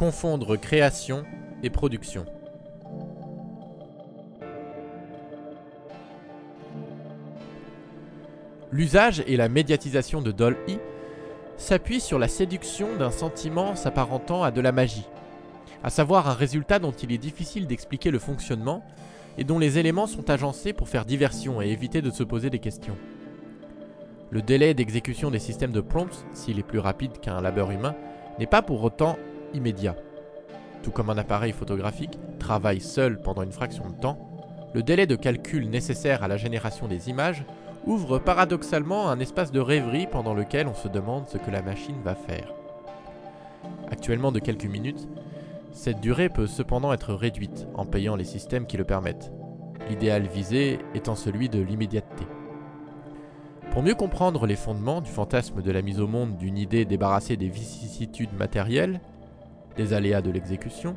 confondre création et production. L'usage et la médiatisation de Doll-E s'appuient sur la séduction d'un sentiment s'apparentant à de la magie, à savoir un résultat dont il est difficile d'expliquer le fonctionnement et dont les éléments sont agencés pour faire diversion et éviter de se poser des questions. Le délai d'exécution des systèmes de prompts, s'il est plus rapide qu'un labeur humain, n'est pas pour autant immédiat. Tout comme un appareil photographique travaille seul pendant une fraction de temps, le délai de calcul nécessaire à la génération des images ouvre paradoxalement un espace de rêverie pendant lequel on se demande ce que la machine va faire. Actuellement de quelques minutes, cette durée peut cependant être réduite en payant les systèmes qui le permettent, l'idéal visé étant celui de l'immédiateté. Pour mieux comprendre les fondements du fantasme de la mise au monde d'une idée débarrassée des vicissitudes matérielles, aléas de l'exécution,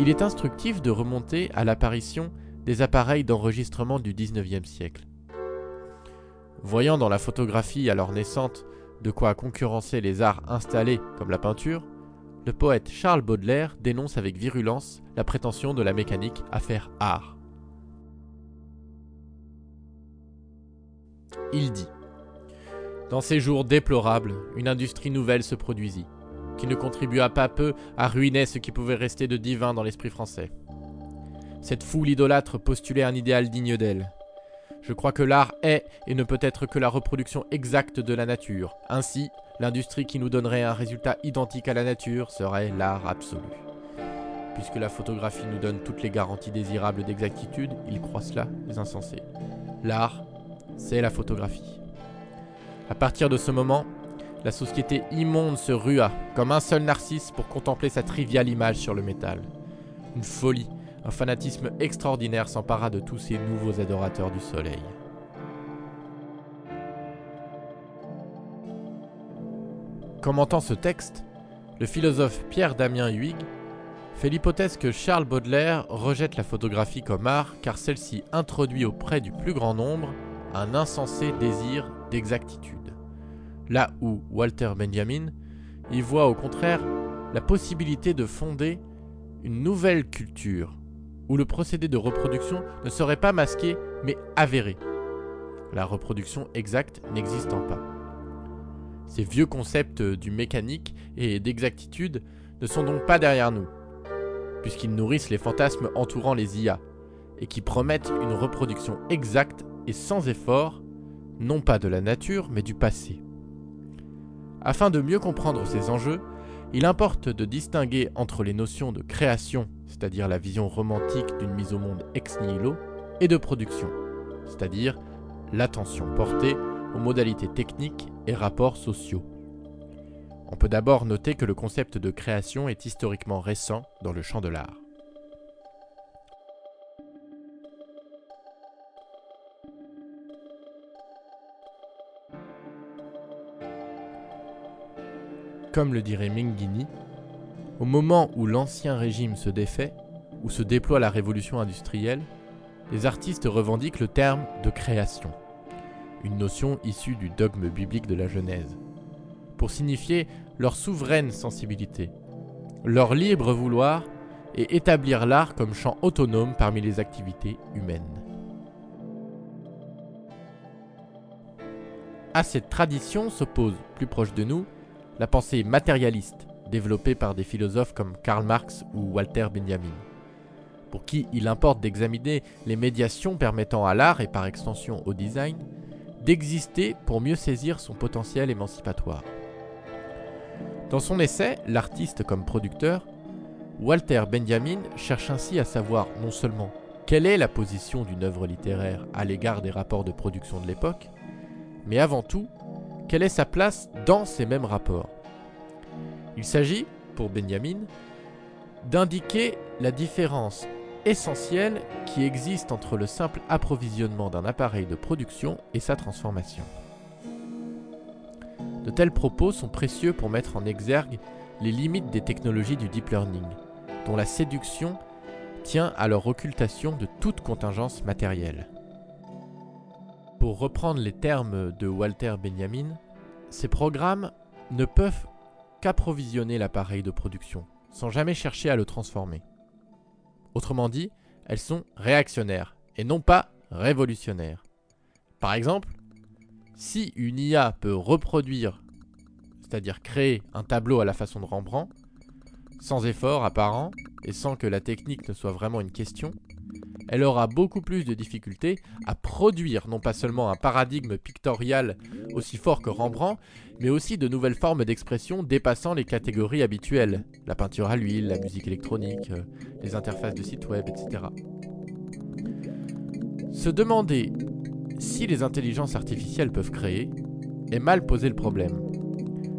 il est instructif de remonter à l'apparition des appareils d'enregistrement du 19e siècle. Voyant dans la photographie alors naissante de quoi concurrencer les arts installés comme la peinture, le poète Charles Baudelaire dénonce avec virulence la prétention de la mécanique à faire art. Il dit Dans ces jours déplorables, une industrie nouvelle se produisit, qui ne contribua pas peu à ruiner ce qui pouvait rester de divin dans l'esprit français. Cette foule idolâtre postulait un idéal digne d'elle. Je crois que l'art est et ne peut être que la reproduction exacte de la nature. Ainsi, l'industrie qui nous donnerait un résultat identique à la nature serait l'art absolu. Puisque la photographie nous donne toutes les garanties désirables d'exactitude, ils croient cela, les insensés. L'art, c'est la photographie. À partir de ce moment, la société immonde se rua, comme un seul narcisse, pour contempler sa triviale image sur le métal. Une folie, un fanatisme extraordinaire s'empara de tous ces nouveaux adorateurs du soleil. Commentant ce texte, le philosophe Pierre Damien Huyghe fait l'hypothèse que Charles Baudelaire rejette la photographie comme art car celle-ci introduit auprès du plus grand nombre un insensé désir d'exactitude. Là où Walter Benjamin y voit au contraire la possibilité de fonder une nouvelle culture où le procédé de reproduction ne serait pas masqué mais avéré, la reproduction exacte n'existant pas. Ces vieux concepts du mécanique et d'exactitude ne sont donc pas derrière nous, puisqu'ils nourrissent les fantasmes entourant les IA, et qui promettent une reproduction exacte et sans effort, non pas de la nature, mais du passé. Afin de mieux comprendre ces enjeux, il importe de distinguer entre les notions de création, c'est-à-dire la vision romantique d'une mise au monde ex nihilo, et de production, c'est-à-dire l'attention portée aux modalités techniques et rapports sociaux. On peut d'abord noter que le concept de création est historiquement récent dans le champ de l'art. Comme le dirait Minghini, au moment où l'ancien régime se défait, où se déploie la révolution industrielle, les artistes revendiquent le terme de création, une notion issue du dogme biblique de la Genèse, pour signifier leur souveraine sensibilité, leur libre vouloir et établir l'art comme champ autonome parmi les activités humaines. À cette tradition s'oppose, plus proche de nous, la pensée matérialiste, développée par des philosophes comme Karl Marx ou Walter Benjamin, pour qui il importe d'examiner les médiations permettant à l'art et par extension au design d'exister pour mieux saisir son potentiel émancipatoire. Dans son essai L'artiste comme producteur, Walter Benjamin cherche ainsi à savoir non seulement quelle est la position d'une œuvre littéraire à l'égard des rapports de production de l'époque, mais avant tout quelle est sa place dans ces mêmes rapports Il s'agit, pour Benjamin, d'indiquer la différence essentielle qui existe entre le simple approvisionnement d'un appareil de production et sa transformation. De tels propos sont précieux pour mettre en exergue les limites des technologies du deep learning, dont la séduction tient à leur occultation de toute contingence matérielle. Pour reprendre les termes de Walter Benjamin, ces programmes ne peuvent qu'approvisionner l'appareil de production, sans jamais chercher à le transformer. Autrement dit, elles sont réactionnaires et non pas révolutionnaires. Par exemple, si une IA peut reproduire, c'est-à-dire créer un tableau à la façon de Rembrandt, sans effort apparent et sans que la technique ne soit vraiment une question, elle aura beaucoup plus de difficultés à produire non pas seulement un paradigme pictorial aussi fort que Rembrandt, mais aussi de nouvelles formes d'expression dépassant les catégories habituelles, la peinture à l'huile, la musique électronique, euh, les interfaces de sites web, etc. Se demander si les intelligences artificielles peuvent créer est mal poser le problème.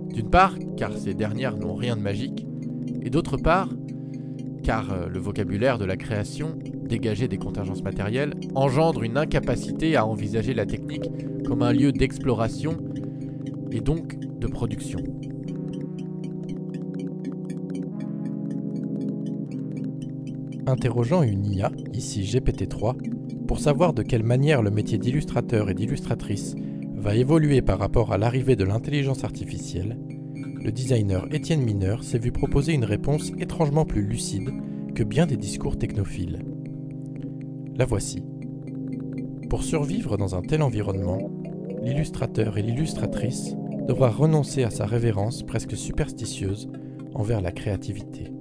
D'une part, car ces dernières n'ont rien de magique, et d'autre part, car euh, le vocabulaire de la création, dégagé des contingences matérielles, engendre une incapacité à envisager la technique comme un lieu d'exploration et donc de production. Interrogeant une IA, ici GPT-3, pour savoir de quelle manière le métier d'illustrateur et d'illustratrice va évoluer par rapport à l'arrivée de l'intelligence artificielle, le designer Étienne Mineur s'est vu proposer une réponse étrangement plus lucide que bien des discours technophiles. La voici. Pour survivre dans un tel environnement, l'illustrateur et l'illustratrice devra renoncer à sa révérence presque superstitieuse envers la créativité.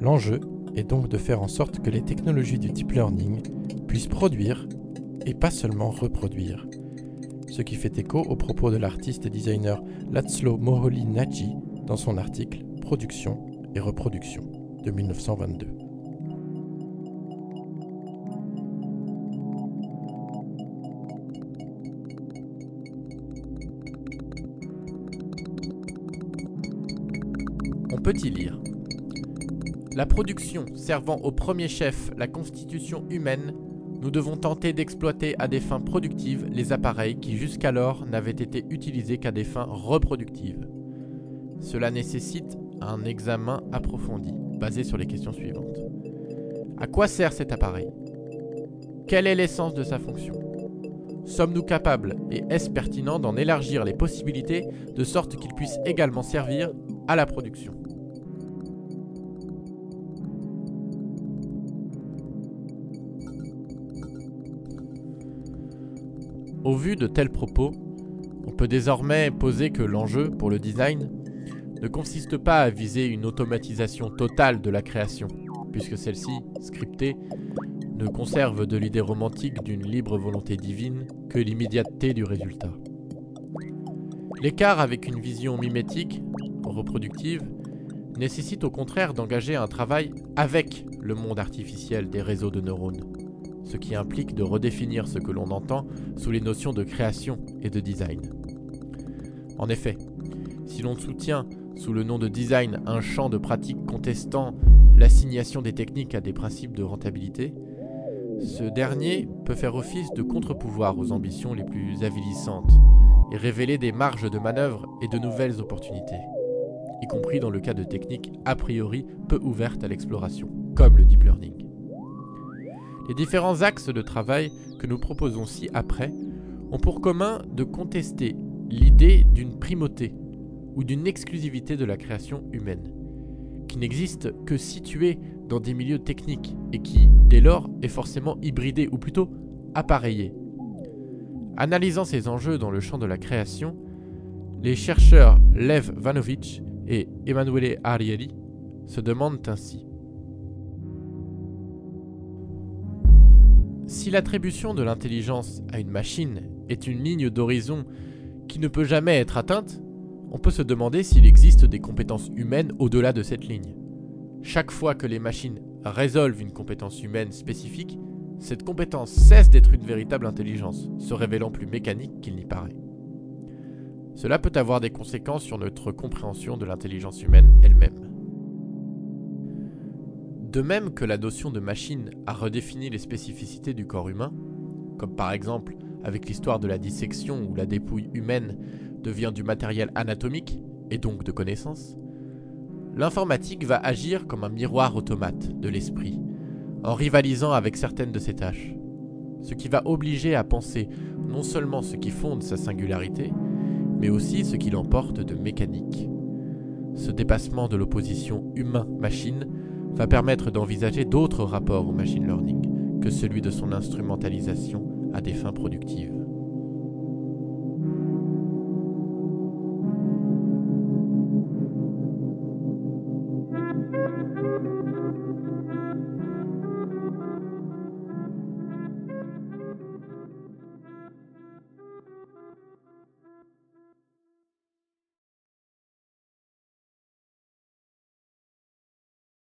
L'enjeu est donc de faire en sorte que les technologies du deep learning puissent produire et pas seulement reproduire, ce qui fait écho aux propos de l'artiste et designer Laszlo Moholy Nagy dans son article Production et reproduction de 1922. Y lire La production servant au premier chef la constitution humaine nous devons tenter d'exploiter à des fins productives les appareils qui jusqu'alors n'avaient été utilisés qu'à des fins reproductives. Cela nécessite un examen approfondi, basé sur les questions suivantes. À quoi sert cet appareil? Quelle est l'essence de sa fonction? Sommes-nous capables et est-ce pertinent d'en élargir les possibilités de sorte qu'il puisse également servir à la production? Au vu de tels propos, on peut désormais poser que l'enjeu pour le design ne consiste pas à viser une automatisation totale de la création, puisque celle-ci, scriptée, ne conserve de l'idée romantique d'une libre volonté divine que l'immédiateté du résultat. L'écart avec une vision mimétique, reproductive, nécessite au contraire d'engager un travail avec le monde artificiel des réseaux de neurones ce qui implique de redéfinir ce que l'on entend sous les notions de création et de design. En effet, si l'on soutient sous le nom de design un champ de pratique contestant l'assignation des techniques à des principes de rentabilité, ce dernier peut faire office de contre-pouvoir aux ambitions les plus avilissantes et révéler des marges de manœuvre et de nouvelles opportunités, y compris dans le cas de techniques a priori peu ouvertes à l'exploration, comme le deep learning. Les différents axes de travail que nous proposons ci-après ont pour commun de contester l'idée d'une primauté ou d'une exclusivité de la création humaine, qui n'existe que située dans des milieux techniques et qui, dès lors, est forcément hybridée ou plutôt appareillée. Analysant ces enjeux dans le champ de la création, les chercheurs Lev Vanovich et Emanuele Ariely se demandent ainsi Si l'attribution de l'intelligence à une machine est une ligne d'horizon qui ne peut jamais être atteinte, on peut se demander s'il existe des compétences humaines au-delà de cette ligne. Chaque fois que les machines résolvent une compétence humaine spécifique, cette compétence cesse d'être une véritable intelligence, se révélant plus mécanique qu'il n'y paraît. Cela peut avoir des conséquences sur notre compréhension de l'intelligence humaine elle-même. De même que la notion de machine a redéfini les spécificités du corps humain, comme par exemple avec l'histoire de la dissection où la dépouille humaine devient du matériel anatomique et donc de connaissance, l'informatique va agir comme un miroir automate de l'esprit, en rivalisant avec certaines de ses tâches, ce qui va obliger à penser non seulement ce qui fonde sa singularité, mais aussi ce qui l'emporte de mécanique, Ce dépassement de l'opposition humain-machine va permettre d'envisager d'autres rapports au machine learning que celui de son instrumentalisation à des fins productives.